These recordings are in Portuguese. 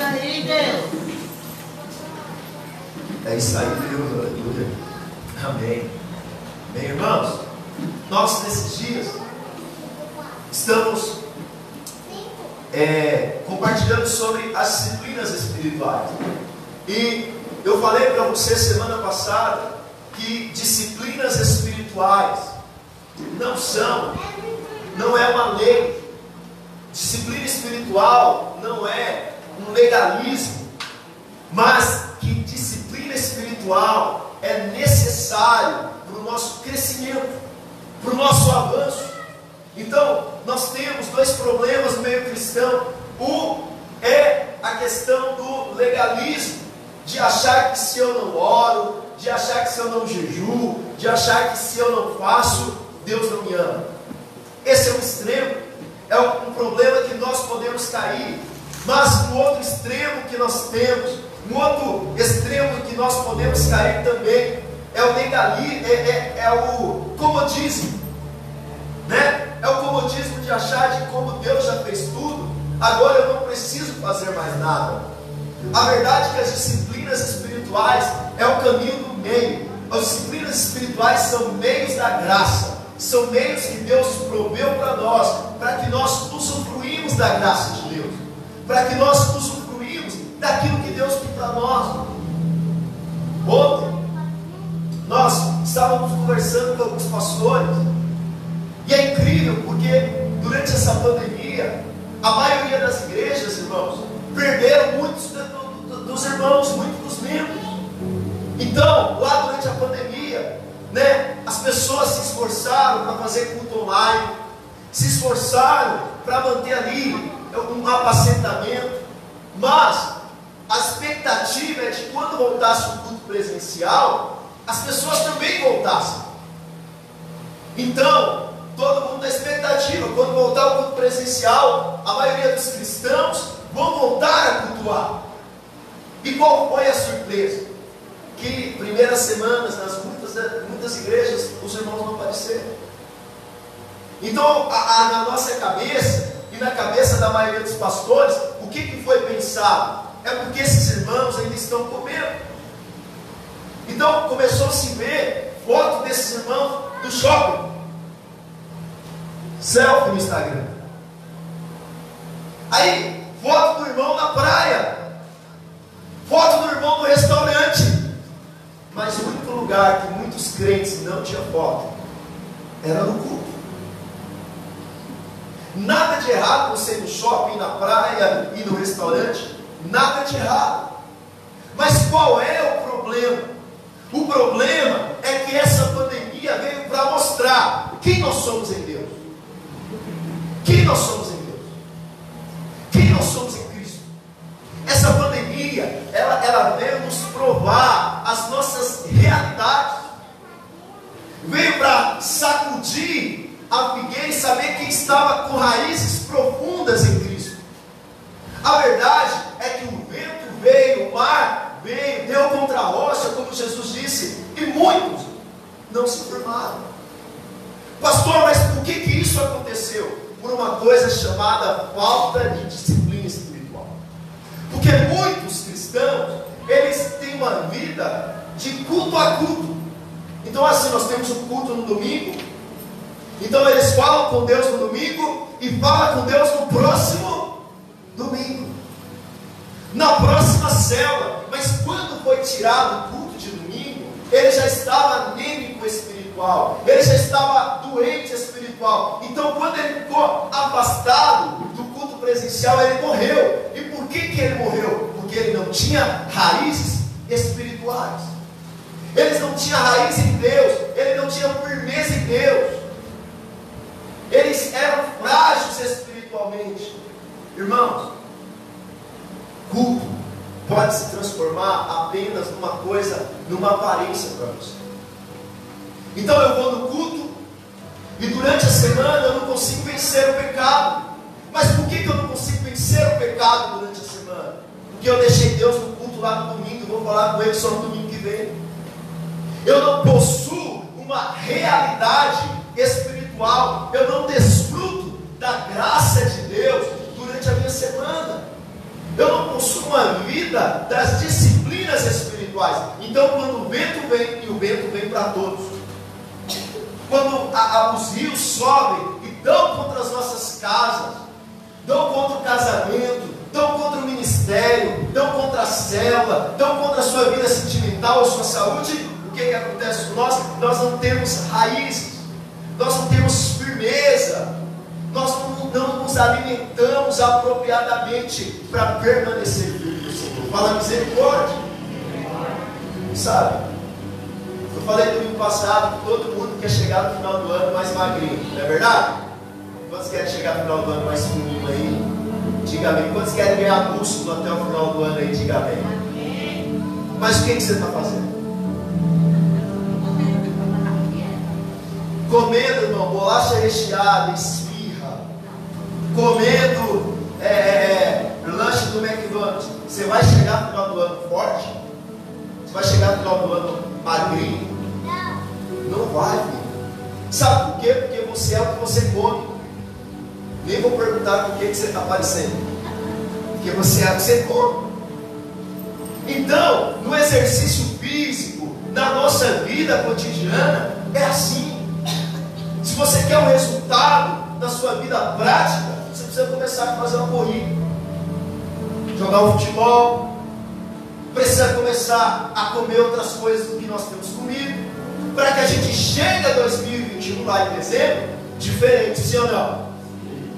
aí, Deus. É isso aí, Deus, aleluia. Amém. Bem, irmãos, nós nesses dias estamos é, compartilhando sobre as disciplinas espirituais. E eu falei para você semana passada que disciplinas espirituais não são, não é uma lei. Disciplina espiritual não é um legalismo, mas que disciplina espiritual é necessário para o nosso crescimento, para o nosso avanço. Então, nós temos dois problemas no meio cristão. Um é a questão do legalismo, de achar que se eu não oro, de achar que se eu não jejuo, de achar que se eu não faço, Deus não me ama. Esse é um extremo, é um problema que nós podemos cair. Mas no outro extremo que nós temos, no outro extremo que nós podemos cair também, é o legalismo, é, é, é o comodismo, né? É o comodismo de achar de como Deus já fez tudo, agora eu não preciso fazer mais nada. A verdade é que as disciplinas espirituais é o caminho do meio. As disciplinas espirituais são meios da graça, são meios que Deus proveu para nós, para que nós usufruímos da graça de para que nós usufruímos daquilo que Deus tem para nós. Ontem, nós estávamos conversando com alguns pastores, e é incrível porque durante essa pandemia, a maioria das igrejas, irmãos, perderam muitos dos irmãos, muitos dos membros. Então, lá durante a pandemia, né, as pessoas se esforçaram para fazer culto online, se esforçaram para manter ali um apacentamento, mas a expectativa é de quando voltasse o culto presencial, as pessoas também voltassem. Então, todo mundo na expectativa, quando voltar o culto presencial, a maioria dos cristãos vão voltar a cultuar. E qual foi a surpresa? Que primeiras semanas, nas muitas, muitas igrejas, os irmãos não apareceram. Então, a, a, na nossa cabeça, na cabeça da maioria dos pastores, o que, que foi pensado? É porque esses irmãos ainda estão comendo. Então, começou a se ver foto desses irmãos do shopping. Selfie no Instagram. Aí, foto do irmão na praia. Foto do irmão no restaurante. Mas o único lugar que muitos crentes não tinham foto era no culto. Nada errado você ir no shopping, na praia e no restaurante. Nada de errado. Mas qual é o problema? O problema é que essa pandemia veio para mostrar quem nós somos em Deus. Quem nós somos em Deus? Quem nós somos em Cristo? Essa pandemia, ela, ela veio nos provar as nossas realidades. Veio para sacudir a figueira e saber quem estava com raízes profundas em Cristo. A verdade é que o vento veio, o mar veio, deu contra a rocha, como Jesus disse, e muitos não se firmaram. Pastor, mas por que, que isso aconteceu? Por uma coisa chamada falta de disciplina espiritual. Porque muitos cristãos, eles têm uma vida de culto a culto. Então, assim, nós temos o um culto no domingo. Então, eles falam com Deus no domingo e falam com Deus no próximo domingo. Na próxima célula. Mas quando foi tirado o culto de domingo, ele já estava anêmico espiritual. Ele já estava doente espiritual. Então, quando ele ficou afastado do culto presencial, ele morreu. E por que, que ele morreu? Porque ele não tinha raízes espirituais. Eles não tinham raiz em Deus, ele não tinha firmeza em Deus. Eles eram frágeis espiritualmente. Irmãos, culto pode se transformar apenas numa coisa, numa aparência para você. Então eu vou no culto e durante a semana eu não consigo vencer o pecado. Mas por que, que eu não consigo vencer o pecado durante a semana? Porque eu deixei Deus no culto lá no domingo, vou falar com Ele só no domingo que vem. Eu não possuo uma realidade espiritual, eu não desfruto da graça de Deus durante a minha semana. Eu não possui uma vida das disciplinas espirituais. Então, quando o vento vem, e o vento vem para todos, quando a, a, os rios sobem e dão contra as nossas casas, dão contra o casamento, dão contra o ministério, dão contra a célula, dão contra a sua vida sentimental, a sua saúde, o que, que acontece com nós? Nós não temos raízes, nós não temos firmeza, nós não, nos alimentamos apropriadamente para permanecer firme no Senhor. Fala misericórdia. Sabe? Eu falei domingo passado que todo mundo quer chegar no final do ano mais magrinho, não é verdade? Quantos querem chegar no final do ano mais fininho aí? Diga amém. Quantos querem ganhar músculo até o final do ano aí? Diga amém. Mas o que, que você está fazendo? Comendo, irmão, bolacha recheada, comendo é, é, é, lanche do McDonald's, você vai chegar no final do ano forte? Você vai chegar no final do ano magrinho? Não vai, filho. Sabe por quê? Porque você é o que você come. Nem vou perguntar por que, que você está aparecendo. Porque você é o que você come. Então, no exercício físico, na nossa vida cotidiana, é assim. Se você quer um resultado da sua vida prática, precisa começar a fazer uma corrida, jogar um futebol, precisa começar a comer outras coisas do que nós temos comido, para que a gente chegue a 2021 lá em dezembro, diferente, sim ou não?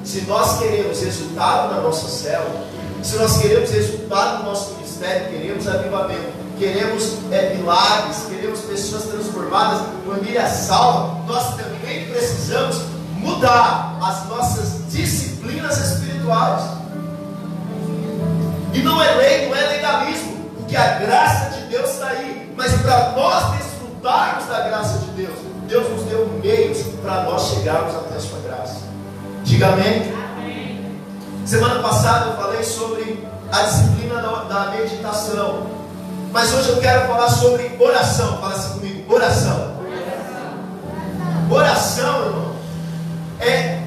Se nós queremos resultado na nossa célula, se nós queremos resultado no nosso ministério, queremos avivamento, queremos é, milagres, queremos pessoas transformadas, família salva, nós também precisamos mudar as nossas disciplinas espirituais. E não é lei, não é legalismo, porque a graça de Deus está aí. Mas para nós desfrutarmos da graça de Deus, Deus nos deu meios para nós chegarmos até a sua graça. Diga amém. amém. Semana passada eu falei sobre a disciplina da, da meditação. Mas hoje eu quero falar sobre oração. Fala assim comigo, oração. Oração, oração irmão é,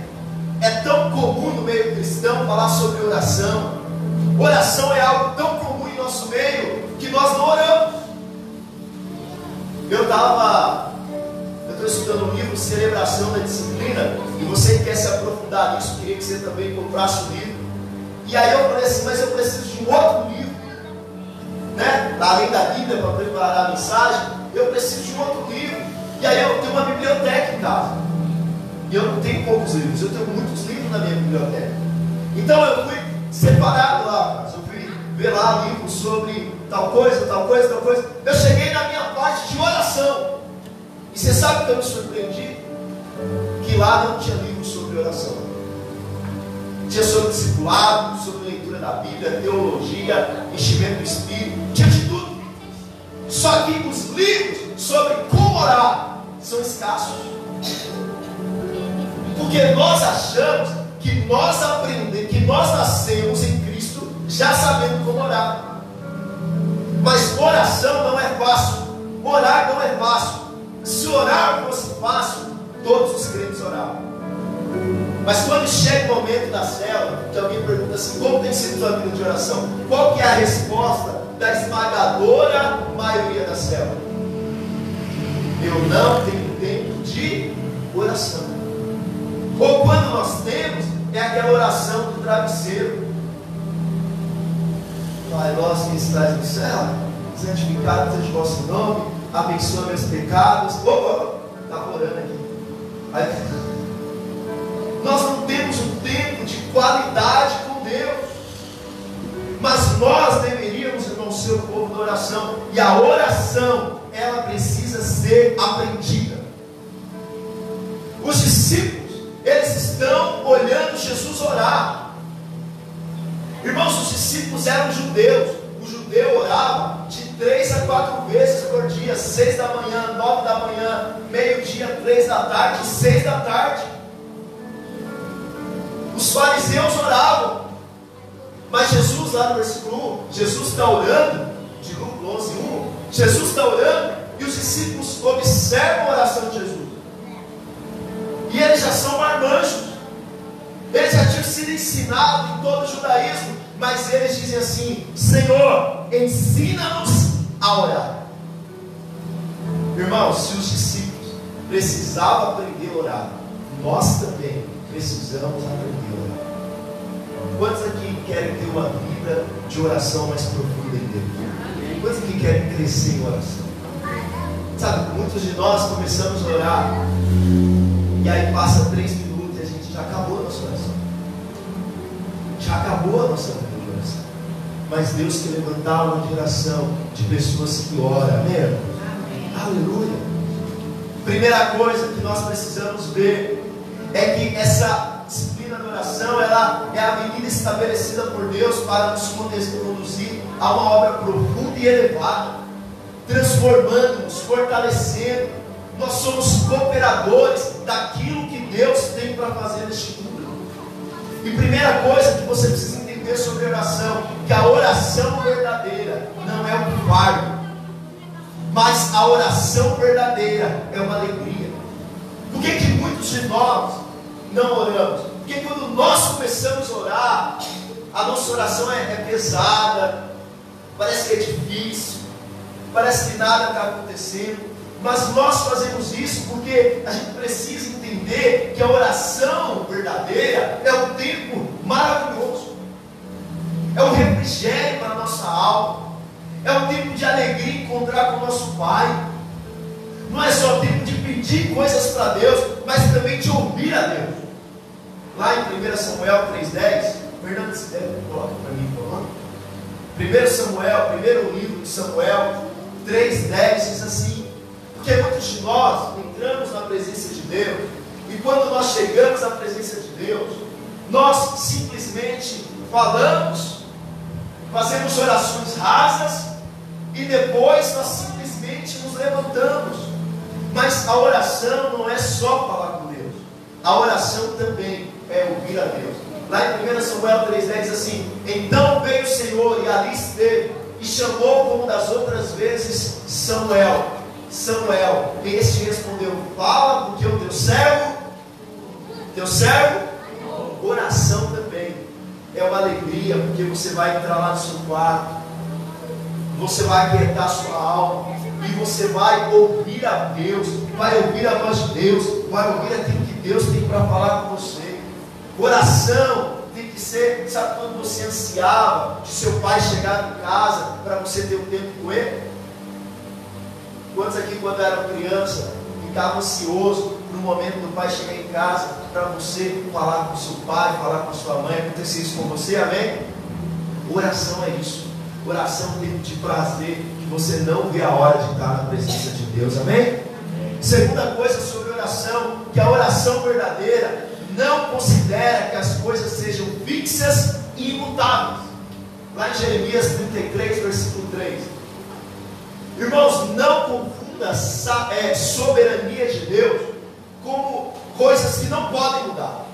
é tão comum no meio cristão falar sobre oração. Oração é algo tão comum em nosso meio que nós não oramos. Eu estava, eu estou estudando um livro Celebração da Disciplina, e você que quer se aprofundar nisso, queria que você também comprasse o livro. E aí eu falei assim, mas eu preciso de um outro livro, né? Além da Bíblia para preparar a mensagem, eu preciso de um outro livro. E aí eu tenho uma biblioteca em casa. E eu não tenho poucos livros, eu tenho muitos livros na minha biblioteca. Então eu fui separado lá, eu fui ver lá livros sobre tal coisa, tal coisa, tal coisa. Eu cheguei na minha parte de oração. E você sabe que eu me surpreendi? Que lá não tinha livros sobre oração. Tinha sobre discipulado, sobre leitura da Bíblia, teologia, enchimento do Espírito, tinha de tudo. Só que os livros sobre como orar são escassos. Porque nós achamos que nós aprendemos, que nós nascemos em Cristo já sabendo como orar. Mas oração não é fácil. Orar não é fácil. Se orar fosse fácil, todos os crentes oravam. Mas quando chega o momento da célula, que alguém pergunta assim, como tem sido sua vida de oração? Qual que é a resposta da esmagadora maioria da célula? Eu não tenho tempo de oração. Ou quando nós temos, é aquela oração do travesseiro. Pai nosso que estás no céu, santificado seja o vosso nome, abençoa meus pecados. Opa, está orando aqui. Aí, nós não temos um tempo de qualidade com Deus. Mas nós deveríamos, irmão, ser o povo da oração. E a oração, ela precisa ser aprendida. Olhando Jesus orar. Irmãos, os discípulos eram judeus. O judeu orava de três a quatro vezes por dia, seis da manhã, nove da manhã, meio-dia, três da tarde, seis da tarde. Os fariseus oravam. Mas Jesus, lá no versículo 1, Jesus está orando, de Lucas 11, 1, Jesus está orando e os discípulos observam a oração de Jesus. E eles já são marmanjos. Eles já tinham sido ensinados em todo o judaísmo mas eles dizem assim: Senhor, ensina-nos a orar. Irmãos, se os discípulos precisavam aprender a orar, nós também precisamos aprender a orar. Quantos aqui querem ter uma vida de oração mais profunda em Deus? Quantos aqui querem crescer em oração? Sabe, muitos de nós começamos a orar e aí passa três minutos e a gente já acabou a nossa oração. Já acabou a nossa oração. Mas Deus quer levantar uma geração de pessoas que oram. Amém? Amém. Aleluia. Primeira coisa que nós precisamos ver é que essa disciplina de oração ela é a medida estabelecida por Deus para nos conduzir a uma obra profunda e elevada, transformando, nos fortalecendo. Nós somos cooperadores daquilo que Deus tem para fazer neste mundo. E primeira coisa que você precisa entender sobre oração, que a oração verdadeira não é um fardo, mas a oração verdadeira é uma alegria. Por que, que muitos de nós não oramos? Porque quando nós começamos a orar, a nossa oração é, é pesada, parece que é difícil, parece que nada está acontecendo. Mas nós fazemos isso porque a gente precisa entender que a oração verdadeira é um tempo maravilhoso, é um refrigério para a nossa alma, é um tempo de alegria encontrar com o nosso Pai. Não é só tempo de pedir coisas para Deus, mas também de ouvir a Deus. Lá em 1 Samuel 3,10, Fernando, se deve, coloca para mim, por favor. 1 Samuel, primeiro livro de Samuel 3,10 diz assim: Porque muitos de nós entramos na presença de Deus, e quando nós chegamos à presença de Deus, nós simplesmente falamos, fazemos orações rasas, e depois nós simplesmente nos levantamos. Mas a oração não é só falar com Deus, a oração também é ouvir a Deus. Lá em 1 Samuel 3,10 diz assim: Então veio o Senhor e ali esteve, e chamou como das outras vezes Samuel. Samuel, este respondeu: Fala, porque o teu servo, teu servo, oração também é uma alegria, porque você vai entrar lá no seu quarto, você vai aquietar sua alma, e você vai ouvir a Deus, vai ouvir a voz de Deus, vai ouvir aquilo que Deus tem para falar com você. Oração tem que ser, sabe quando você ansiava de seu pai chegar em casa para você ter um tempo com ele? Quantos aqui, quando eram criança, ficavam ansiosos no momento do pai chegar em casa para você falar com seu pai, falar com sua mãe? Aconteceu isso com você, amém? Oração é isso. Oração é um tempo de prazer que você não vê a hora de estar na presença de Deus, amém? Segunda coisa sobre oração, que a oração verdadeira não considera que as coisas sejam fixas e imutáveis. Lá em Jeremias 33, versículo 3. Irmãos, não confunda é, soberania de Deus como coisas que não podem mudar.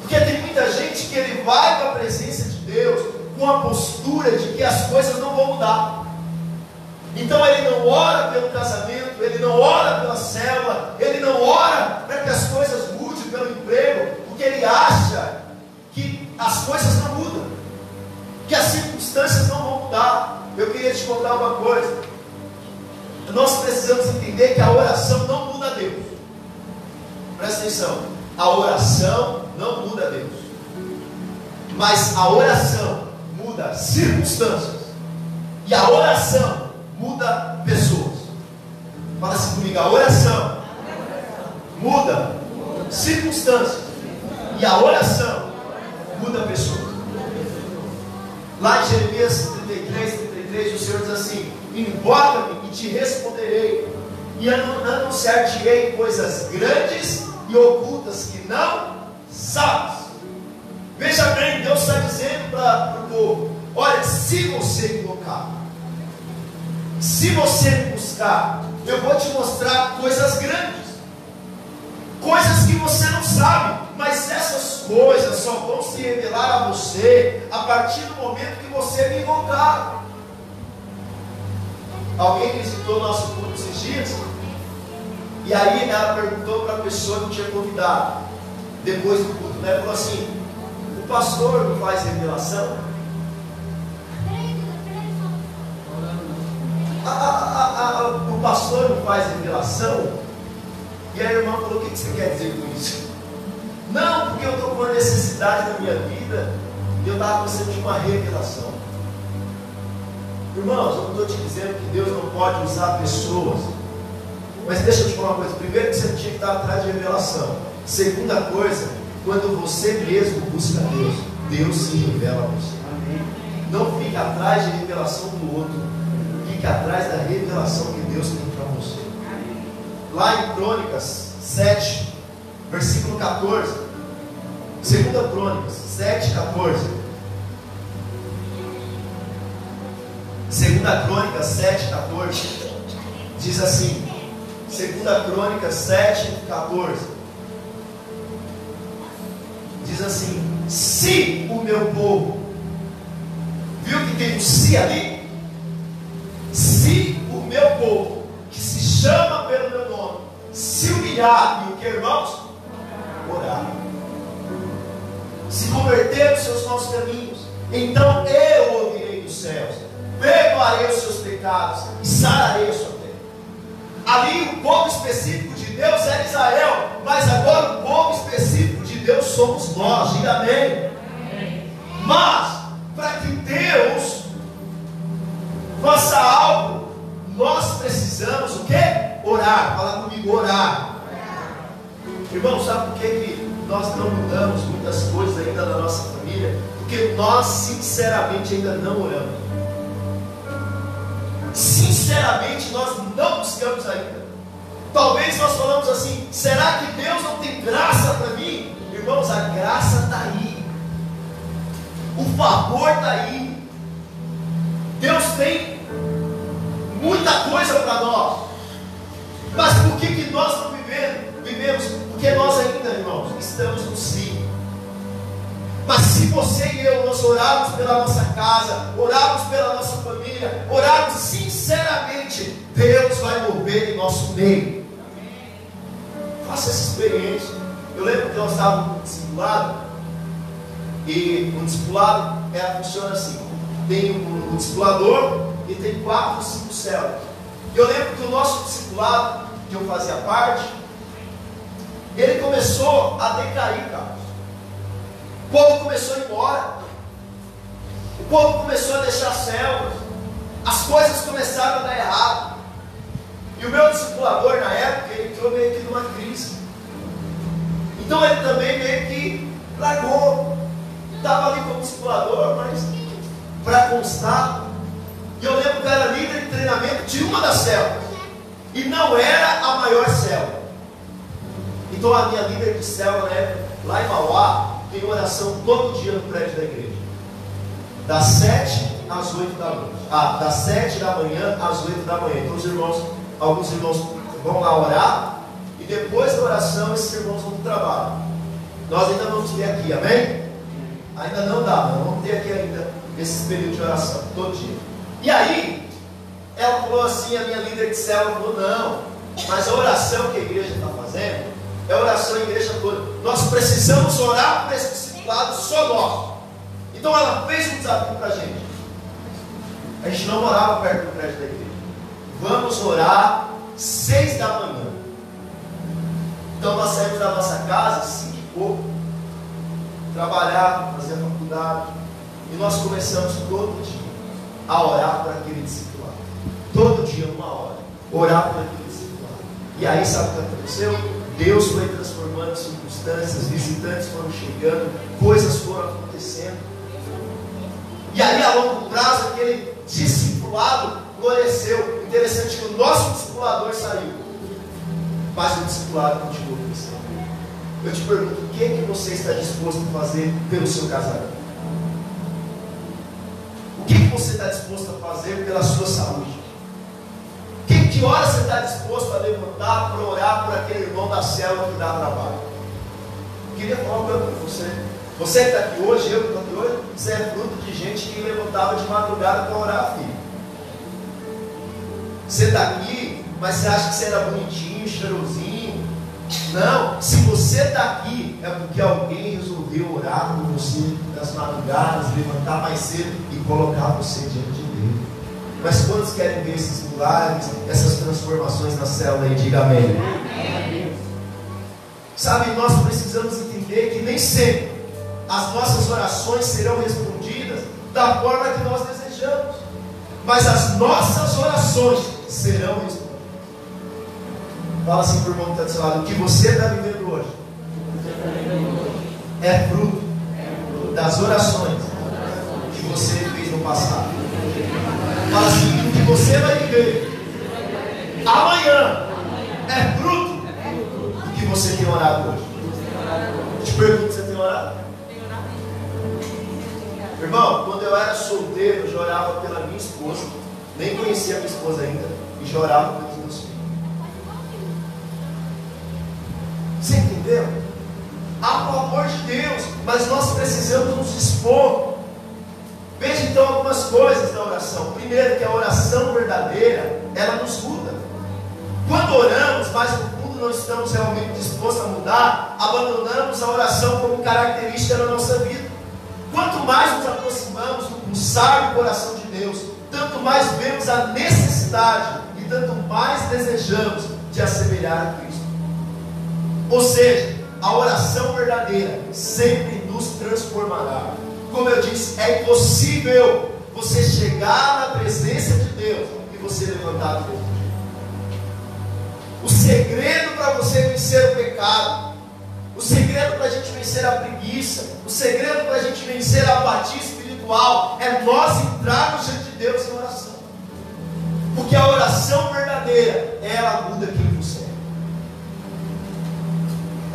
Porque tem muita gente que ele vai para a presença de Deus com a postura de que as coisas não vão mudar. Então ele não ora pelo casamento, ele não ora pela célula, ele não ora para que as coisas mudem pelo emprego, porque ele acha que as coisas não mudam, que as circunstâncias não vão mudar. Eu queria te contar uma coisa. Nós precisamos entender que a oração não muda Deus. Presta atenção. A oração não muda Deus. Mas a oração muda circunstâncias. E a oração muda pessoas. Fala assim comigo, a oração muda circunstâncias. E a oração muda pessoas. Lá em Jeremias 33, 33, o Senhor diz assim: Invoca-me e te responderei, e anunciar-te-ei coisas grandes e ocultas que não sabes. Veja bem, Deus está dizendo para o povo: olha, se você colocar, se você buscar, eu vou te mostrar coisas grandes, coisas que você não sabe, mas essas coisas só vão se revelar a você a partir do momento que você me invocar. Alguém visitou o nosso culto esses dias? E aí ela perguntou para a pessoa que tinha convidado, depois do culto, né? Falou assim: o pastor não faz revelação? A, a, a, o pastor não faz revelação? E a irmã falou: o que, que você quer dizer com isso? Não, porque eu estou com uma necessidade na minha vida e eu estava precisando de uma revelação. Irmãos, eu não estou te dizendo que Deus não pode usar pessoas. Mas deixa eu te falar uma coisa. Primeiro que você tinha que estar atrás de revelação. Segunda coisa, quando você mesmo busca Deus, Deus se revela a você. Não fique atrás de revelação do outro. Fique atrás da revelação que Deus tem para você. Lá em Crônicas 7, versículo 14. Segunda Crônicas 7, 14. Segunda Crônica 7, 14. Diz assim. Segunda Crônica 7, 14. Diz assim: Se o meu povo, viu que tem um se ali? Se o meu povo, que se chama pelo meu nome, se humilhar, e o que, irmãos? Orar. Se converter dos seus maus caminhos, então eu ouvirei dos céus perdoarei os seus pecados e sararei a sua terra. Ali o povo específico de Deus era Israel, mas agora o povo específico de Deus somos nós, diga amém. Mas, para que Deus faça algo, nós precisamos o que? Orar. Fala comigo, orar. Irmão, sabe por que, que nós não mudamos muitas coisas ainda na nossa família? Porque nós, sinceramente, ainda não oramos sinceramente nós não buscamos ainda. Talvez nós falamos assim: será que Deus não tem graça para mim? Irmãos, a graça está aí, o favor está aí. Deus tem muita coisa para nós, mas por que, que nós não vivemos? vivemos? Porque nós ainda, irmãos, estamos no sim. Mas se você e eu nós orarmos pela nossa casa, orarmos pela nossa família, orarmos sinceramente, Deus vai mover em nosso meio. Faça essa experiência. Eu lembro que nós estávamos no discipulado, e o discipulado é, funciona assim: tem um, um discipulador e tem quatro, cinco células. Eu lembro que o nosso discipulado, que eu fazia parte, ele começou a decair, cara. O povo começou a ir embora. O povo começou a deixar células. As coisas começaram a dar errado. E o meu discipulador, na época, ele entrou meio que numa crise. Então ele também meio que largou. Estava ali como discipulador, mas para constar. E eu lembro que era líder de treinamento de uma das células. E não era a maior célula. Então a minha líder de célula, né, lá em Mauá, tem oração todo dia no prédio da igreja. Das sete às oito da noite. Ah, das sete da manhã às oito da manhã. Então os irmãos, alguns irmãos vão lá orar. E depois da oração, esses irmãos vão para o trabalho. Nós ainda vamos ter aqui, amém? Ainda não dá, não vamos ter aqui ainda esse período de oração, todo dia. E aí, ela falou assim, a minha líder de célula falou, não, mas a oração que a igreja está fazendo é oração igreja toda. Nós precisamos orar por esse discipulado só nós. Então ela fez um desafio para a gente. A gente não morava perto do prédio da igreja. Vamos orar seis da manhã. Então nós saímos da nossa casa, cinco e pouco, trabalhar, fazer a faculdade. E nós começamos todo dia a orar por aquele discipulado. Todo dia, uma hora. Orar por aquele discipulado. E aí, sabe o que aconteceu? Deus foi transformando circunstâncias, visitantes foram chegando, coisas foram acontecendo. E aí, a longo prazo, aquele discipulado floresceu. Interessante que o nosso discipulador saiu, mas o discipulado continuou crescendo. Eu te pergunto, o que é que você está disposto a fazer pelo seu casamento? O que, é que você está disposto a fazer pela sua saúde? Que hora você está disposto a levantar para orar por aquele irmão da célula que dá trabalho? Eu queria falar uma coisa para você. Você que está aqui hoje, eu que estou aqui hoje, você é fruto de gente que levantava de madrugada para orar, filho. Você está aqui, mas você acha que você era bonitinho, cheirosinho. Não, se você está aqui, é porque alguém resolveu orar por você nas madrugadas, levantar mais cedo e colocar você diante de Deus. Mas quantos querem ver esses milagres, essas transformações na célula aí? Diga amém. amém. Sabe, nós precisamos entender que nem sempre as nossas orações serão respondidas da forma que nós desejamos, mas as nossas orações serão respondidas. Fala assim o irmão que está do seu lado: o que você está vivendo hoje é fruto das orações que você fez no passado. Assim: o que você vai viver amanhã é fruto do que você tem orado hoje. Te pergunto: você tem orado? Irmão, quando eu era solteiro, eu já orava pela minha esposa. Nem conhecia a minha esposa ainda. E já orava pelos meus filhos. Você entendeu? Há o amor de Deus, mas nós precisamos nos expor. Veja então algumas coisas da oração. Primeiro, que a oração verdadeira, ela nos muda. Quando oramos, mas no fundo não estamos realmente dispostos a mudar, abandonamos a oração como característica da nossa vida. Quanto mais nos aproximamos do do coração de Deus, tanto mais vemos a necessidade e tanto mais desejamos de assemelhar a Cristo. Ou seja, a oração verdadeira sempre nos transformará. Como eu disse, é impossível você chegar na presença de Deus e você levantar a boca. O segredo para você vencer o pecado o segredo para a gente vencer a preguiça, o segredo para a gente vencer a apatia espiritual é nós entrarmos diante de Deus em oração. Porque a oração verdadeira, ela muda quem você é.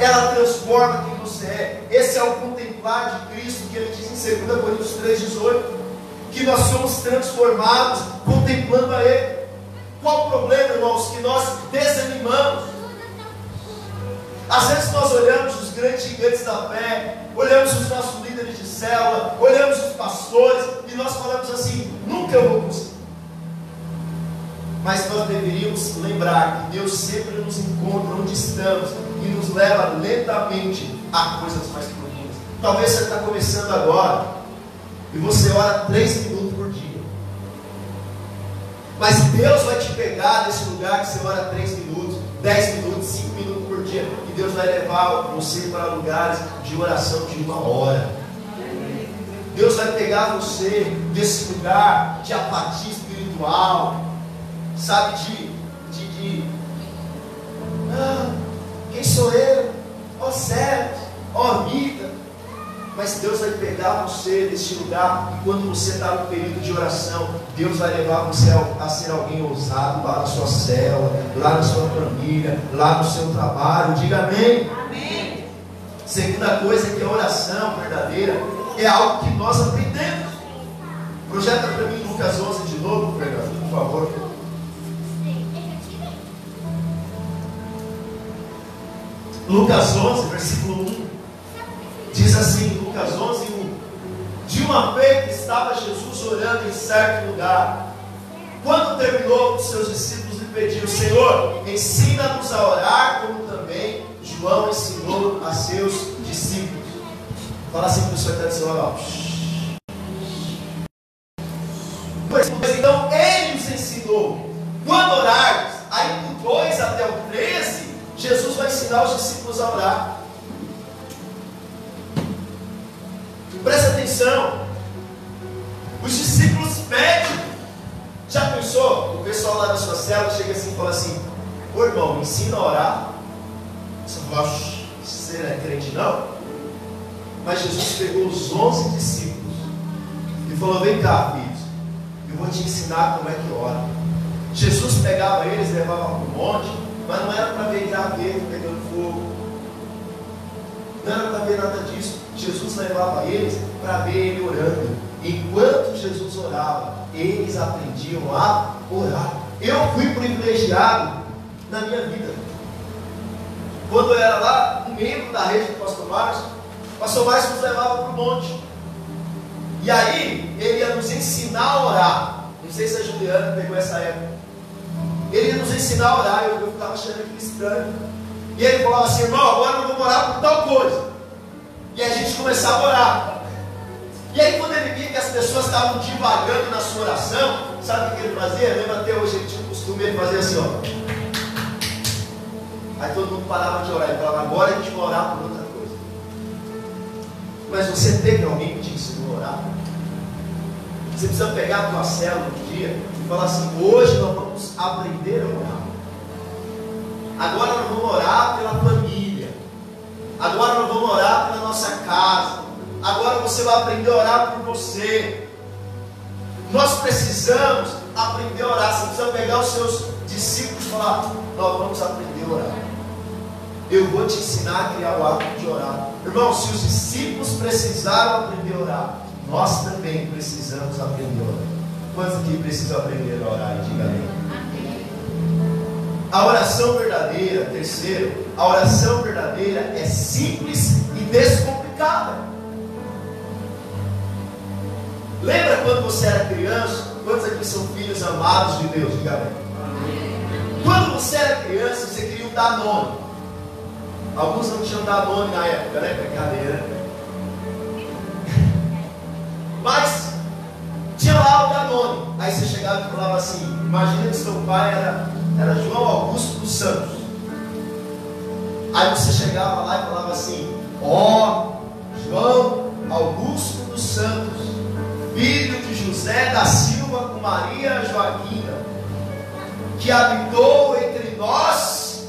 Ela transforma quem você é. Esse é o contemplar de Cristo que ele diz em 2 Coríntios 3,18. Que nós somos transformados contemplando a Ele. Qual o problema, irmãos? Que nós desanimamos às vezes nós olhamos os grandes gigantes da fé, olhamos os nossos líderes de célula, olhamos os pastores e nós falamos assim: nunca eu vou conseguir. Mas nós deveríamos lembrar que Deus sempre nos encontra onde estamos e nos leva lentamente a coisas mais profundas. Talvez você está começando agora e você ora três minutos por dia. Mas Deus vai te pegar nesse lugar que você ora três minutos, dez minutos, cinco minutos por dia que Deus vai levar você para lugares de oração de uma hora. Deus vai pegar você desse lugar de apatia espiritual, sabe, de, de, de ah, quem sou eu? Ó oh, certo, ó oh, vida. Mas Deus vai pegar você desse lugar e quando você está no período de oração, Deus vai levar você a ser alguém ousado lá na sua célula, lá na sua família, lá no seu trabalho. Diga amém. amém. Segunda coisa é que a oração verdadeira é algo que nós aprendemos. Projeta para mim Lucas 11 de novo, Fernando, por favor. Lucas 11, versículo 1. Diz assim, Lucas 11, 1. De uma feita estava Jesus orando em certo lugar. Quando terminou, os seus discípulos lhe pediram: Senhor, ensina-nos a orar, como também João ensinou a seus discípulos. Fala assim para o seu lado. Então ele nos ensinou. Quando orarmos, aí do 2 até o 13, Jesus vai ensinar os discípulos a orar. Presta atenção. Os discípulos pedem. Já pensou? O pessoal lá na sua cela chega assim e fala assim: Ô irmão, me ensina a orar. Você fala, você não é crente não? Mas Jesus pegou os onze discípulos e falou: Vem cá, filhos, eu vou te ensinar como é que ora. Jesus pegava eles, levava para o monte, mas não era para ver graveto pegando fogo, não era para ver nada disso. Jesus levava eles para ver ele orando. Enquanto Jesus orava, eles aprendiam a orar. Eu fui privilegiado na minha vida. Quando eu era lá, um membro da rede do pastor Márcio, o pastor Márcio nos levava para o monte. E aí, ele ia nos ensinar a orar. Não sei se a Juliana pegou essa época. Ele ia nos ensinar a orar. Eu, eu ficava achando aquilo estranho. E ele falava assim, irmão, agora eu vou orar por tal coisa. E a gente começava a orar. E aí quando ele via que as pessoas estavam divagando na sua oração, sabe o que ele fazia? Lembra até hoje, ele tinha o costume de fazer assim, ó. Aí todo mundo parava de orar. Ele falava, agora a gente vai orar por outra coisa. Mas você teve alguém que te ensinou a orar? Você precisa pegar a tua célula um dia falar assim, hoje nós vamos aprender a orar. Agora nós vamos orar pela família. Agora nós vamos orar pela nossa casa. Agora você vai aprender a orar por você. Nós precisamos aprender a orar. Você precisa pegar os seus discípulos e falar: Nós vamos aprender a orar. Eu vou te ensinar a criar o hábito de orar. Irmão, se os discípulos precisaram aprender a orar, nós também precisamos aprender a orar. Quantos aqui precisam aprender a orar? Diga amém. A oração verdadeira, terceiro, a oração verdadeira é simples e descomplicada. Lembra quando você era criança? Quantos aqui são filhos amados de Deus? Diga bem. Quando você era criança, você queria um Danone. Alguns não tinham Danone na época, né? Brincadeira. Mas tinha lá. Aí você chegava e falava assim: Imagina que seu pai era, era João Augusto dos Santos. Aí você chegava lá e falava assim: Ó, oh, João Augusto dos Santos filho de José da Silva com Maria Joaquina, que habitou entre nós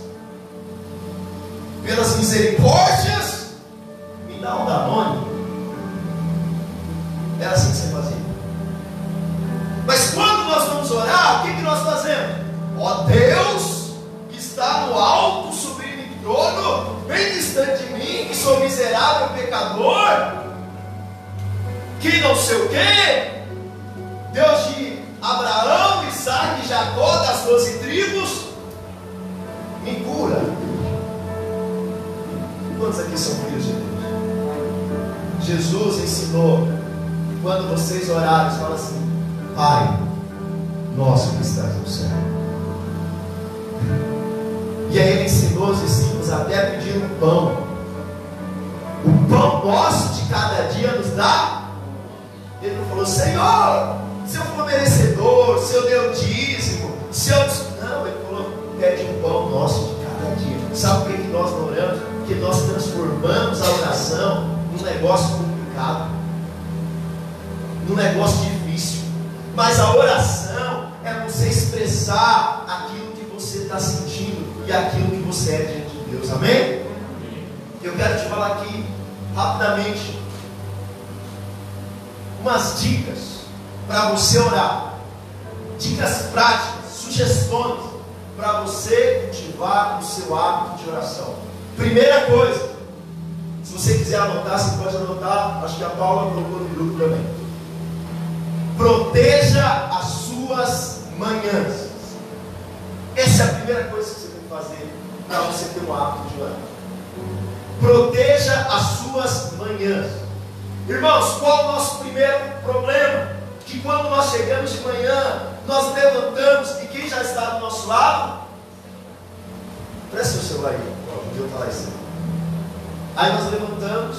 pelas misericórdias, me dá um Danone. Era assim que nós fazemos? Ó Deus, que está no alto, em trono, bem distante de mim, que sou miserável pecador, que não sei o quê, Deus de Abraão, Isaac e Jacó, das doze tribos, me cura. Quantos aqui são filhos de Deus? Jesus ensinou, quando vocês orarem, fala assim, Pai, nosso que estás no céu. E aí ele ensinou os discípulos até pedir um pão. O pão nosso de cada dia nos dá ele não falou, Senhor, se eu for merecedor, se eu der o dízimo, se eu. Não, ele falou, pede um pão nosso de cada dia. Sabe por que nós não oramos? Porque nós transformamos a oração num negócio complicado, num negócio difícil. Mas a oração é você expressar aquilo que você está sentindo e aquilo que você é diante de Deus. Amém? Eu quero te falar aqui rapidamente umas dicas para você orar. Dicas práticas, sugestões para você cultivar o seu hábito de oração. Primeira coisa, se você quiser anotar, você pode anotar, acho que a Paula colocou no grupo também. Proteja as suas manhãs. Essa é a primeira coisa que você tem que fazer para você ter um hábito de orar. Proteja as suas manhãs. Irmãos, qual o nosso primeiro problema? Que quando nós chegamos de manhã, nós levantamos e quem já está do nosso lado? Presta o celular aí, o Deus está lá em cima. Aí nós levantamos.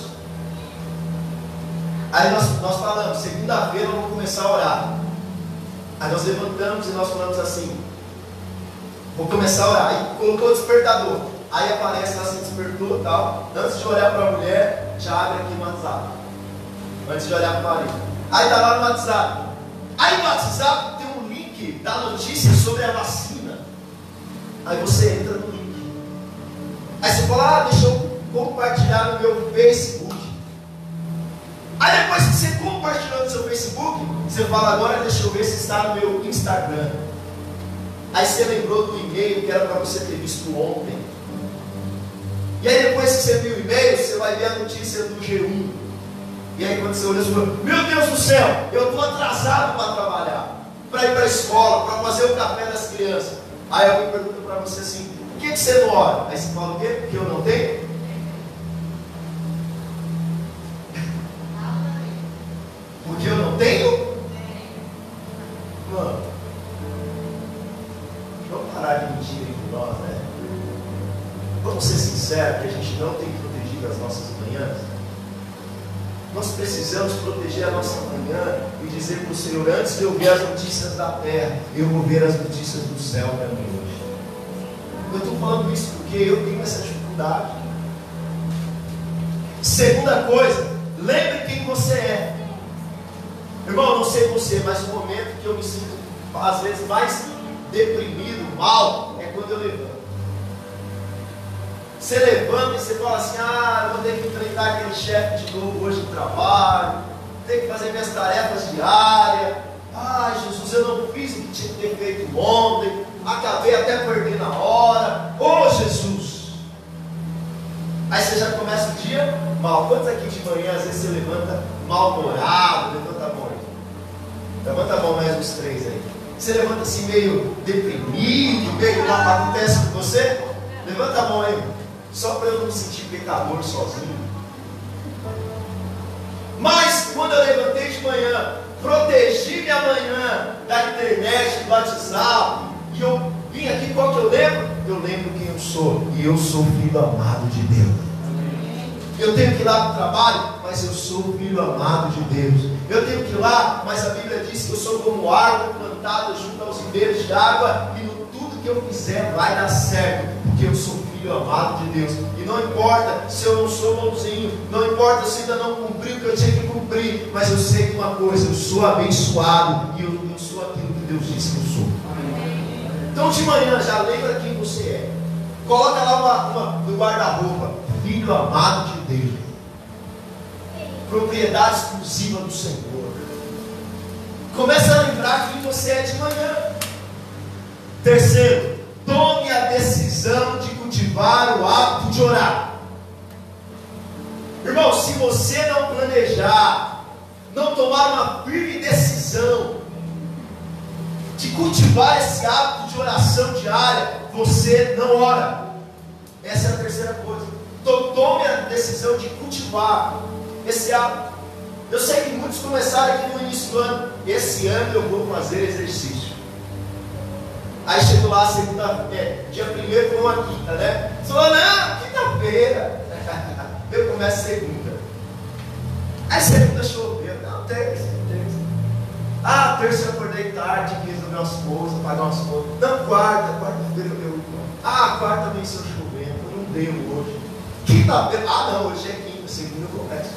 Aí nós, nós falamos, segunda-feira vamos começar a orar. Aí nós levantamos e nós falamos assim, vou começar a orar. Aí colocou o despertador. Aí aparece lá, se despertou e tal. Antes de olhar para a mulher, já abre aqui o WhatsApp antes de olhar para o marido. Aí está lá no WhatsApp. Aí no WhatsApp tem um link da notícia sobre a vacina. Aí você entra no link. Aí você fala, ah, deixa eu compartilhar no meu Facebook. Aí depois que você compartilhou no seu Facebook, você fala, agora deixa eu ver se está no meu Instagram. Aí você lembrou do e-mail que era para você ter visto ontem. E aí depois que você viu o e-mail, você vai ver a notícia do G1. E aí quando você olha, você fala, meu Deus do céu, eu estou atrasado para trabalhar, para ir para a escola, para fazer o café das crianças. Aí alguém pergunta para você assim, por que, que você não ora? Aí você fala o quê? Porque eu não tenho? Proteger a nossa manhã e dizer para o Senhor: antes de eu ver as notícias da terra, eu vou ver as notícias do céu para mim hoje. Eu estou falando isso porque eu tenho essa dificuldade. Segunda coisa, lembre quem você é. Irmão, não sei você, mas o momento que eu me sinto às vezes mais deprimido, mal, é quando eu levanto. Você levanta e você fala assim: ah, vou ter que enfrentar aquele chefe de novo hoje no trabalho, ter que fazer minhas tarefas diárias. Ah, Jesus, eu não fiz o que tinha que ter feito ontem, acabei até perdendo a hora. Ô oh, Jesus! Aí você já começa o dia mal. Quantos aqui de manhã às vezes você levanta mal-humorado? Levanta a mão. Levanta a mão mais uns três aí. Você levanta assim meio deprimido, meio lá acontece com você? Levanta a mão aí só para eu não me sentir pecador sozinho. Quando eu levantei de manhã, protegi minha manhã da internet, do WhatsApp, e eu vim aqui, qual que eu lembro? Eu lembro quem eu sou, e eu sou filho amado de Deus. Eu tenho que ir lá para o trabalho, mas eu sou filho amado de Deus. Eu tenho que ir lá, mas a Bíblia diz que eu sou como árvore plantada junto aos ribeiros de água, e no tudo que eu fizer vai dar certo, porque eu sou filho amado de Deus. E não importa se eu não sou bonzinho, não importa se ainda não cumpri o que eu tinha que cumprir, mas eu sei que uma coisa, eu sou abençoado e eu, eu sou aquilo que Deus disse que eu sou. Então de manhã já lembra quem você é. Coloca lá uma, uma no guarda-roupa, filho amado de Deus. Propriedade exclusiva do Senhor. Começa a lembrar quem você é de manhã. Terceiro, tome a decisão de cultivar o hábito de orar. Irmão, se você não planejar, não tomar uma firme decisão de cultivar esse hábito de oração diária, você não ora. Essa é a terceira coisa. Então, tome a decisão de cultivar esse hábito. Eu sei que muitos começaram aqui no início do ano. Esse ano eu vou fazer exercício. Aí chegou lá segunda, é, dia primeiro foi uma quinta, né? Você falou, não, quinta-feira. Eu começo segunda. Aí segunda choveu, não, terça, terça. Ah, terça eu acordei tarde, quis resolver umas coisas, pagar umas coisas. Não, quarta, quarta-feira eu Ah, quarta venceu chovendo, não deu hoje. Quinta-feira, ah não, hoje é quinta, segunda eu começo.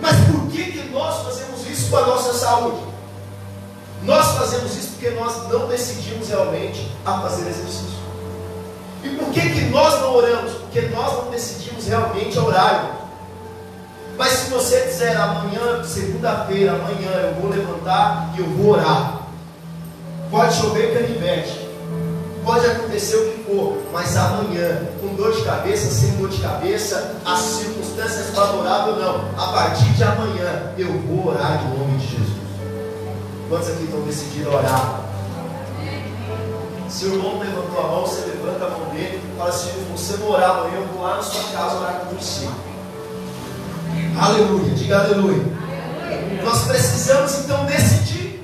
Mas por que, que nós fazemos isso com a nossa saúde? Nós fazemos isso porque nós não decidimos realmente a fazer exercício. E por que, que nós não oramos? Porque nós não decidimos realmente a orar. Mas se você dizer amanhã, segunda-feira, amanhã eu vou levantar e eu vou orar. Pode chover canivete. Pode acontecer o que for, mas amanhã, com dor de cabeça, sem dor de cabeça, as circunstâncias favoráveis não, a partir de amanhã eu vou orar em nome de Jesus. Quantos aqui estão decididos a orar? Se o irmão levantou a mão, você levanta a mão dele e fala assim: você não orar amanhã, eu vou lá na sua casa orar com você. Aleluia, diga aleluia. Nós precisamos então decidir.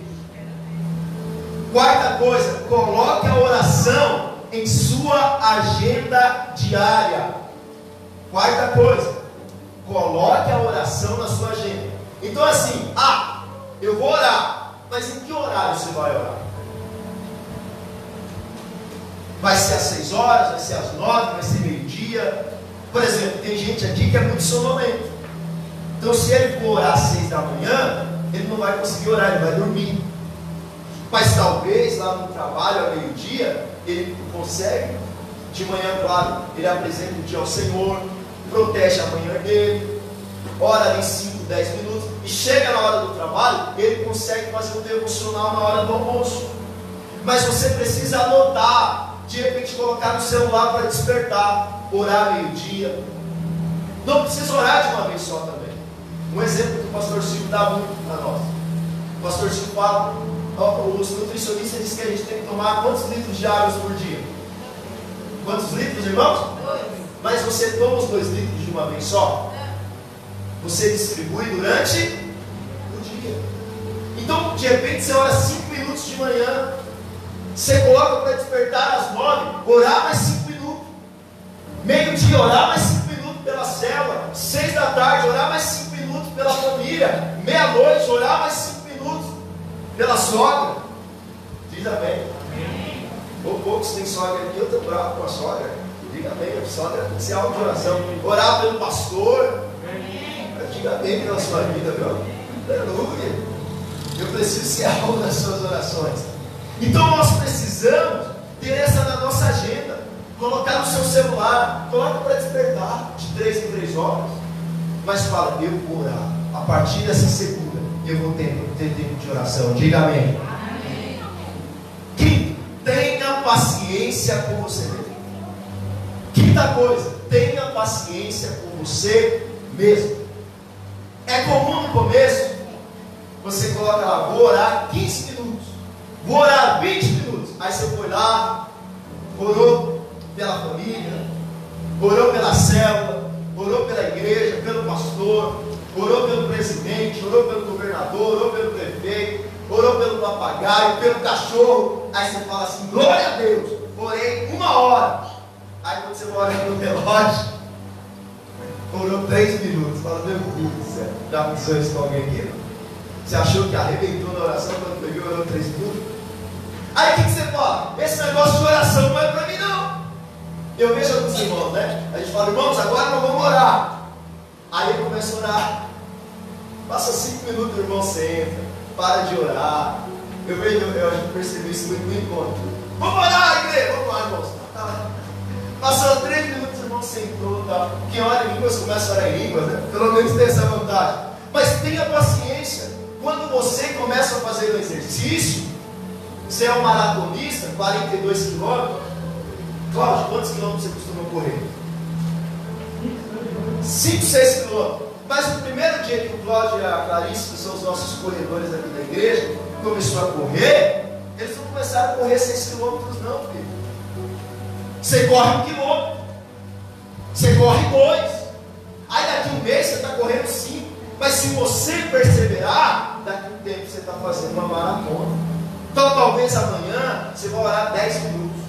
Quarta coisa, coloque a oração em sua agenda diária. Quarta coisa, coloque a oração na sua agenda. Então assim, ah, eu vou orar. Mas em que horário você vai orar? Vai ser às 6 horas, vai ser às 9, vai ser meio-dia. Por exemplo, tem gente aqui que é muito sonolento. Então, se ele for orar às 6 da manhã, ele não vai conseguir orar, ele vai dormir. Mas talvez lá no trabalho, ao meio-dia, ele consegue. De manhã, claro, ele apresenta o dia ao Senhor, protege a manhã dele, ora ali 5, 10 minutos, e chega na hora do trabalho, ele consegue fazer um devocional na hora do almoço. Mas você precisa anotar, de repente colocar no celular para despertar, orar meio-dia. Não precisa orar de uma vez só também. Um exemplo que o pastor Silvio dá muito para nós. O pastor Silvio fala, os nutricionistas dizem que a gente tem que tomar quantos litros de água por dia? Quantos litros, irmãos? Dois. Mas você toma os dois litros de uma vez só? Você distribui durante o dia. Então, de repente, você ora 5 minutos de manhã, você coloca para despertar às 9, orar mais 5 minutos. Meio-dia, orar mais 5 minutos, pelas célula, seis da tarde, orar mais cinco minutos pela família, meia-noite, orar mais cinco minutos pela sogra. Diz amém. Ou poucos têm sogra aqui, eu estou bravo com a sogra. Diga amém, a sogra tem que ser algo de oração. Orar pelo pastor. Diga amém pela sua vida, viu? Aleluia. Eu preciso ser alvo das suas orações. Então nós precisamos ter essa na nossa agenda. Colocar no seu celular, coloca para despertar de três em três horas. Mas fala, eu vou orar. A partir dessa segunda, eu vou ter, ter tempo de oração. Diga amém. amém. Quinto, tenha paciência com você mesmo. Quinta coisa, tenha paciência com você mesmo. É comum no começo, você coloca lá, vou orar 15 minutos, vou orar 20 minutos. Aí você foi lá, orou pela família, orou pela célula, orou pela igreja, pelo pastor, orou pelo presidente, orou pelo governador, orou pelo prefeito, orou pelo papagaio, pelo cachorro. Aí você fala assim: glória a Deus, orei uma hora. Aí quando você vai olhar no relógio, orou três minutos. Fala, meu Deus do céu, já aconteceu isso com alguém aqui? Você achou que arrebentou na oração quando pegou orou três minutos? Aí o que, que você fala? Esse negócio de oração não é para mim não. Eu vejo alguns irmãos, né? A gente fala, irmãos, agora nós vamos orar. Aí eu começo a orar. Passa cinco minutos, o irmão senta, para de orar. Eu vejo, eu, percebi isso muito no encontro. Vamos orar, igreja! Vamos lá, irmãos. Tá. Passou três minutos, o irmão sentou. Tá. Quem ora em línguas começa a orar em línguas, né? Pelo menos tem essa vantagem. Mas tenha paciência. Quando você começa a fazer o exercício, você é um maratonista, 42 quilômetros. Cláudio, quantos quilômetros você costuma correr? 5, 6 quilômetros. Mas no primeiro dia que o Cláudio e a Clarice, que são os nossos corredores aqui da igreja, começou a correr, eles não começaram a correr 6 quilômetros não, filho. Você corre um quilômetro. Você corre dois. Aí daqui um mês você está correndo cinco. Mas se você perseverar, daqui um tempo você está fazendo uma maratona. Então talvez amanhã você vai orar 10 minutos.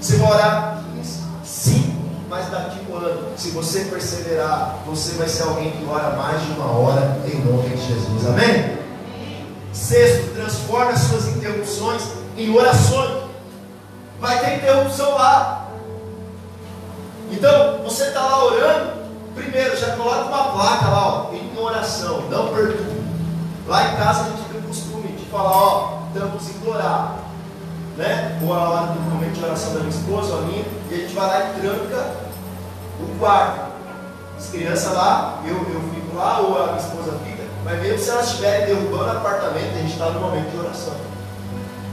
Você vai orar 15, 5, mas daqui um ano, se você perseverar, você vai ser alguém que ora mais de uma hora em nome de Jesus. Amém? Sexto, transforme as suas interrupções em orações. Vai ter interrupção lá. Então, você está lá orando, primeiro já coloca uma placa lá, ó, em oração, não perturbe. Lá em casa a gente tem o costume de falar, ó, estamos em orar. Né? Ou a hora do momento de oração da minha esposa ou a minha, e a gente vai lá e tranca o quarto. As crianças lá, eu, eu fico lá, ou a minha esposa fica, mas mesmo se elas estiverem derrubando o apartamento, a gente está no momento de oração.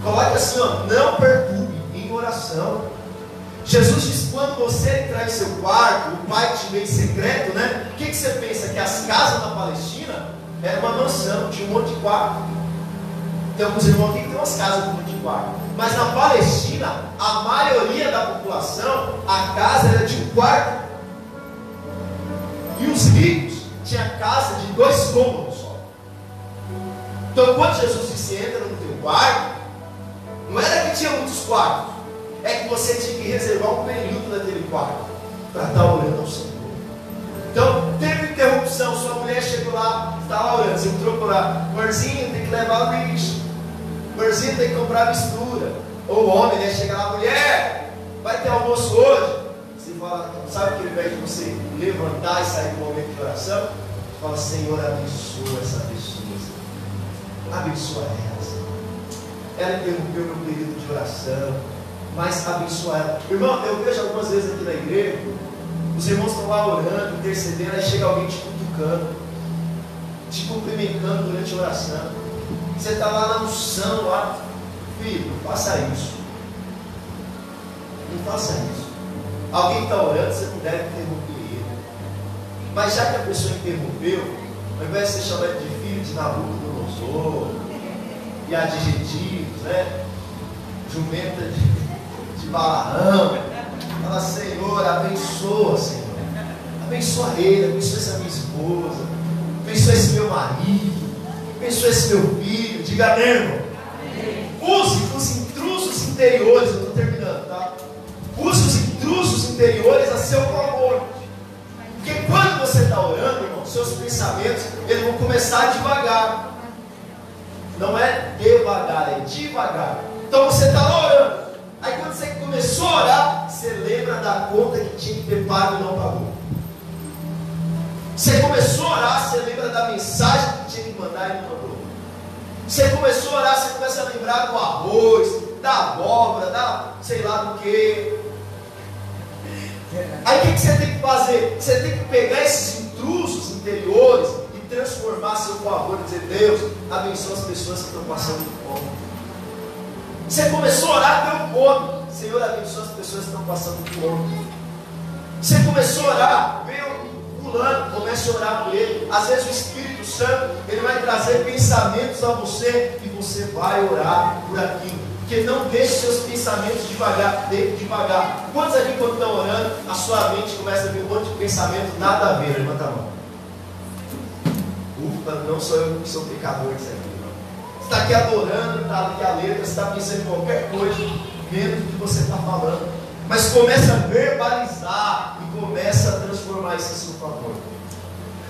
Coloque assim, ó, não perturbe em oração. Jesus diz: quando você entrar em seu quarto, o pai te vê em secreto, né? O que, que você pensa? Que as casas na Palestina era uma mansão, tinha um monte de quarto. Tem alguns irmãos aqui que tem umas casas com um monte de quarto. Mas na Palestina, a maioria da população, a casa era de um quarto. E os ricos tinham casa de dois cômodos só. Então quando Jesus disse entra no teu quarto, não era que tinha muitos quartos é que você tinha que reservar um período daquele quarto para estar orando ao Senhor. Então, teve interrupção, sua mulher chegou lá, está lá orando, você entrou por lá, amorzinho, tem que levar o lixo, amorzinho, tem que comprar mistura. Ou o homem, né, chega lá, mulher, vai ter almoço hoje? Você fala, sabe que ao invés de você levantar e sair do momento de oração, fala, Senhor, abençoa essa pessoa, abençoa ela. Ela interrompeu meu período de oração, mas abençoar ela. Irmão, eu vejo algumas vezes aqui na igreja, os irmãos estão lá orando, intercedendo, aí chega alguém te cutucando, te cumprimentando durante a oração. Você está lá na unção, lá, filho, não faça isso. Não faça isso. Alguém está orando, você não deve interromper ele. Mas já que a pessoa interrompeu, ao invés de você chamar de filho de Nabucodonosor, e adjetivos, né? Jumenta de Balaão. Fala, Senhor, abençoa, Senhor. Abençoa ele, abençoa essa minha esposa. Abençoa esse meu marido. Abençoa esse meu filho. Diga mesmo. Use os intrusos interiores. Eu estou terminando, tá? Use os intrusos interiores a seu favor. você está orando, irmão, seus pensamentos eles vão começar devagar. Não é devagar, é devagar. Então você está orando. Aí quando você começou a orar, você lembra da conta que tinha que ter pago e não pagou. Você começou a orar, você lembra da mensagem que tinha que mandar e não mandou. Você começou a orar, você começa a lembrar do arroz, da abóbora, da sei lá do que. Aí o que, que você tem que fazer? Você tem que pegar esses intrusos interiores e transformar seu favor e dizer, Deus, abençoa as pessoas que estão passando fome. Você começou a orar pelo fome. Senhor, abençoa as pessoas que estão passando fome. Você começou a orar, veio fulano, comece a orar por ele. Às vezes o Espírito Santo, ele vai trazer pensamentos a você e você vai orar por aquilo. Porque não deixe seus pensamentos devagar, devagar. Quantos aqui quando estão orando, a sua mente começa a vir um monte de pensamento, nada a ver, levanta a mão. Ufa, não sou eu que sou pecador disso aqui. Está aqui adorando, está aqui a letra, está pensando em qualquer coisa, menos do que você está falando. Mas começa a verbalizar e começa a transformar isso em seu favor.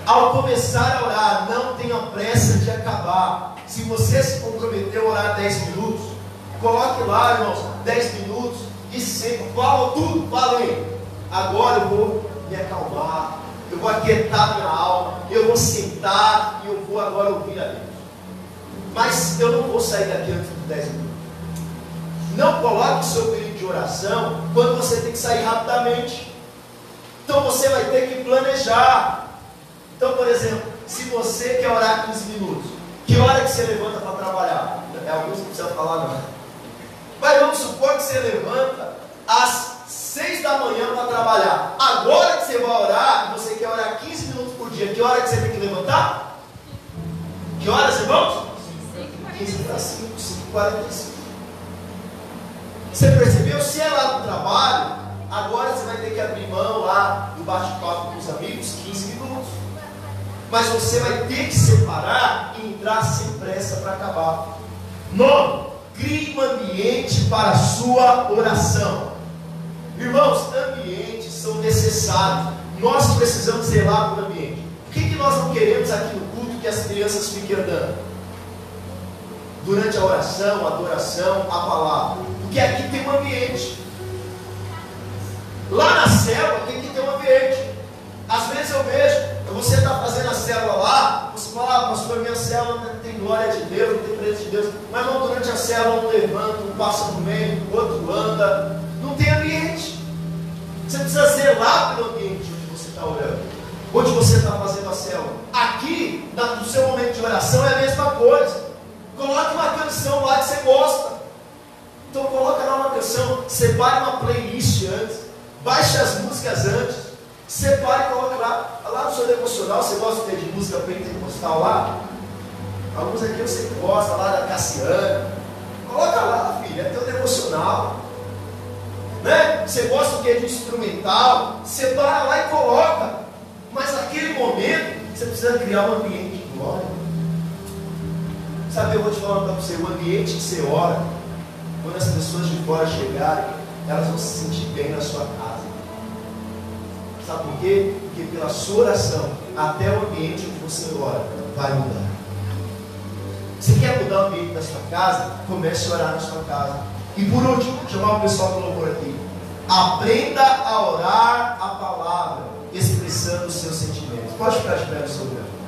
Ao começar a orar, não tenha pressa de acabar. Se você se comprometeu a orar 10 minutos, coloque lá, irmãos, 10 minutos e sempre, fala tudo, fala aí. Agora eu vou me acalmar, eu vou aquietar minha alma, eu vou sentar e eu vou agora ouvir a Deus. Mas eu não vou sair daqui antes de 10 minutos. Não coloque seu período de oração quando você tem que sair rapidamente. Então você vai ter que planejar. Então, por exemplo, se você quer orar 15 minutos, que hora que você levanta para trabalhar? É alguns que precisam falar não. Mas vamos supor que você levanta às 6 da manhã para trabalhar. Agora que você vai orar, você quer orar 15 minutos por dia, que hora que você tem que levantar? Que horas, irmãos? 15 para 5, 5 45. Você percebeu? Se é lá no trabalho, agora você vai ter que abrir mão lá do bate-papo com os amigos 15 minutos. Mas você vai ter que separar e entrar sem pressa para acabar. Nono, crie um ambiente para a sua oração. Irmãos, ambientes são necessários. Nós precisamos zelar por ambiente. O que, que nós não queremos aqui no culto que as crianças fiquem andando? Durante a oração, a adoração, a palavra porque aqui tem um ambiente. Lá na célula tem que ter um ambiente. Às vezes eu vejo, você está fazendo a célula lá, você fala, ah, pastor, minha célula tem glória de Deus, não tem presença de Deus. Mas não, durante a célula um levanta, um passa no meio, o outro anda. Não tem ambiente. Você precisa zelar pelo ambiente onde você está orando, onde você está fazendo a célula. Aqui, no seu momento de oração, é a mesma coisa. Coloque uma canção lá que você gosta. Então coloca lá uma canção, separe uma playlist antes, baixe as músicas antes, separe e coloque lá. Lá no seu devocional, você gosta de música pentecostal lá? Alguns aqui eu sei que gosta, lá da Cassiane. Coloca lá, filha, é teu devocional. Né? Você gosta do que de instrumental? Separa lá e coloca. Mas naquele momento, você precisa criar um ambiente de glória. Sabe, eu vou te falar para você, o ambiente que você ora, quando as pessoas de fora chegarem, elas vão se sentir bem na sua casa. Sabe por quê? Porque pela sua oração, até o ambiente onde você ora vai mudar. Você quer mudar o ambiente da sua casa? Comece a orar na sua casa. E por último, chamar o pessoal do louvor aqui. Aprenda a orar a palavra, expressando os seus sentimentos. Pode ficar de pé no seu lugar.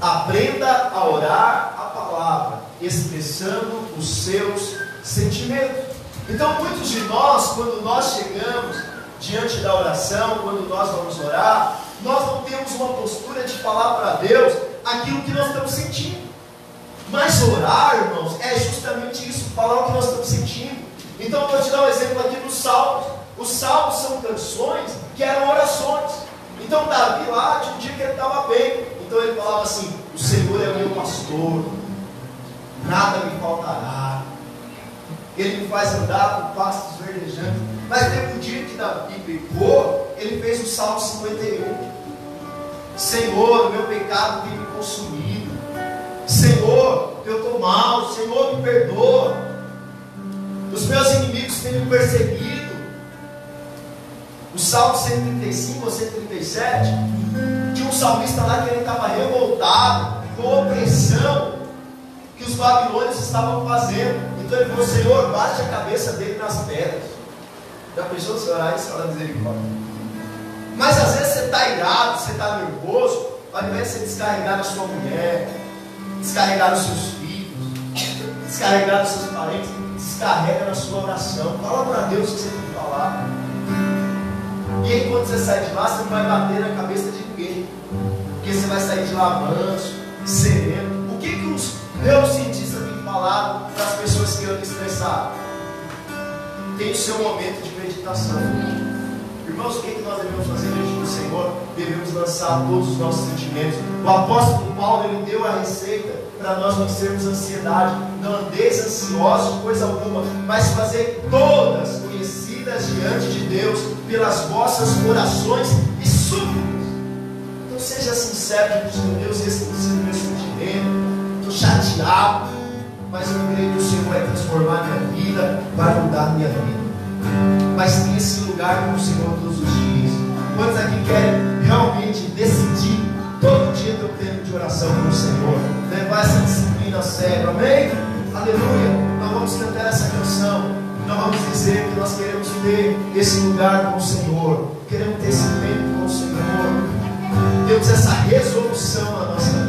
Aprenda a orar a palavra, expressando os seus sentimentos. Então, muitos de nós, quando nós chegamos diante da oração, quando nós vamos orar, nós não temos uma postura de falar para Deus aquilo que nós estamos sentindo. Mas orar, irmãos, é justamente isso, falar o que nós estamos sentindo. Então, vou te dar um exemplo aqui dos salmos. Os salmos são canções que eram orações. Então, Davi lá, tinha um dia que ele estava bem. Então, ele falava assim: O Senhor é o meu pastor, nada me faltará. Ele me faz andar por pastos verdejantes. Mas teve um dia que Davi pecou, ele fez o Salmo 51. Senhor, meu pecado tem me consumido. Senhor, eu estou mal. Senhor, me perdoa. Os meus inimigos têm me perseguido. O Salmo 135 ou 137, um salmista lá que ele estava revoltado com a opressão que os babilônios estavam fazendo. Então ele falou, Senhor, bate a cabeça dele nas pedras. Já pensou se orar isso? Fala misericórdia. Mas às vezes você está irado, você está nervoso, ao invés de você descarregar na sua mulher, descarregar nos seus filhos, descarregar nos seus parentes, descarrega na sua oração. Fala para Deus o que você tem que falar. E aí quando você sai de lá, você vai bater na cabeça de. Porque você vai sair de lá manso, sereno. O que, que os neurocientistas têm falado para as pessoas que andam estressadas? Tem o seu momento de meditação. Irmãos, o que, que nós devemos fazer diante do Senhor? Devemos lançar todos os nossos sentimentos. O apóstolo Paulo ele deu a receita para nós vencermos a ansiedade. Não andeis ansiosos coisa alguma, mas fazer todas conhecidas diante de Deus pelas vossas orações e súplicas. Seja sincero diante de Deus, esse tem sido meu sentimento. Estou chateado, mas eu creio que o Senhor vai transformar minha vida, vai mudar minha vida. Mas tem esse lugar com o Senhor todos os dias. Quantos aqui querem realmente decidir todo dia ter um tempo de oração com o Senhor? Levar essa disciplina a sério, amém? Aleluia. Nós vamos cantar essa canção. Nós vamos dizer que nós queremos ter esse lugar com o Senhor. Queremos ter esse tempo Deus essa resolução na nossa vida.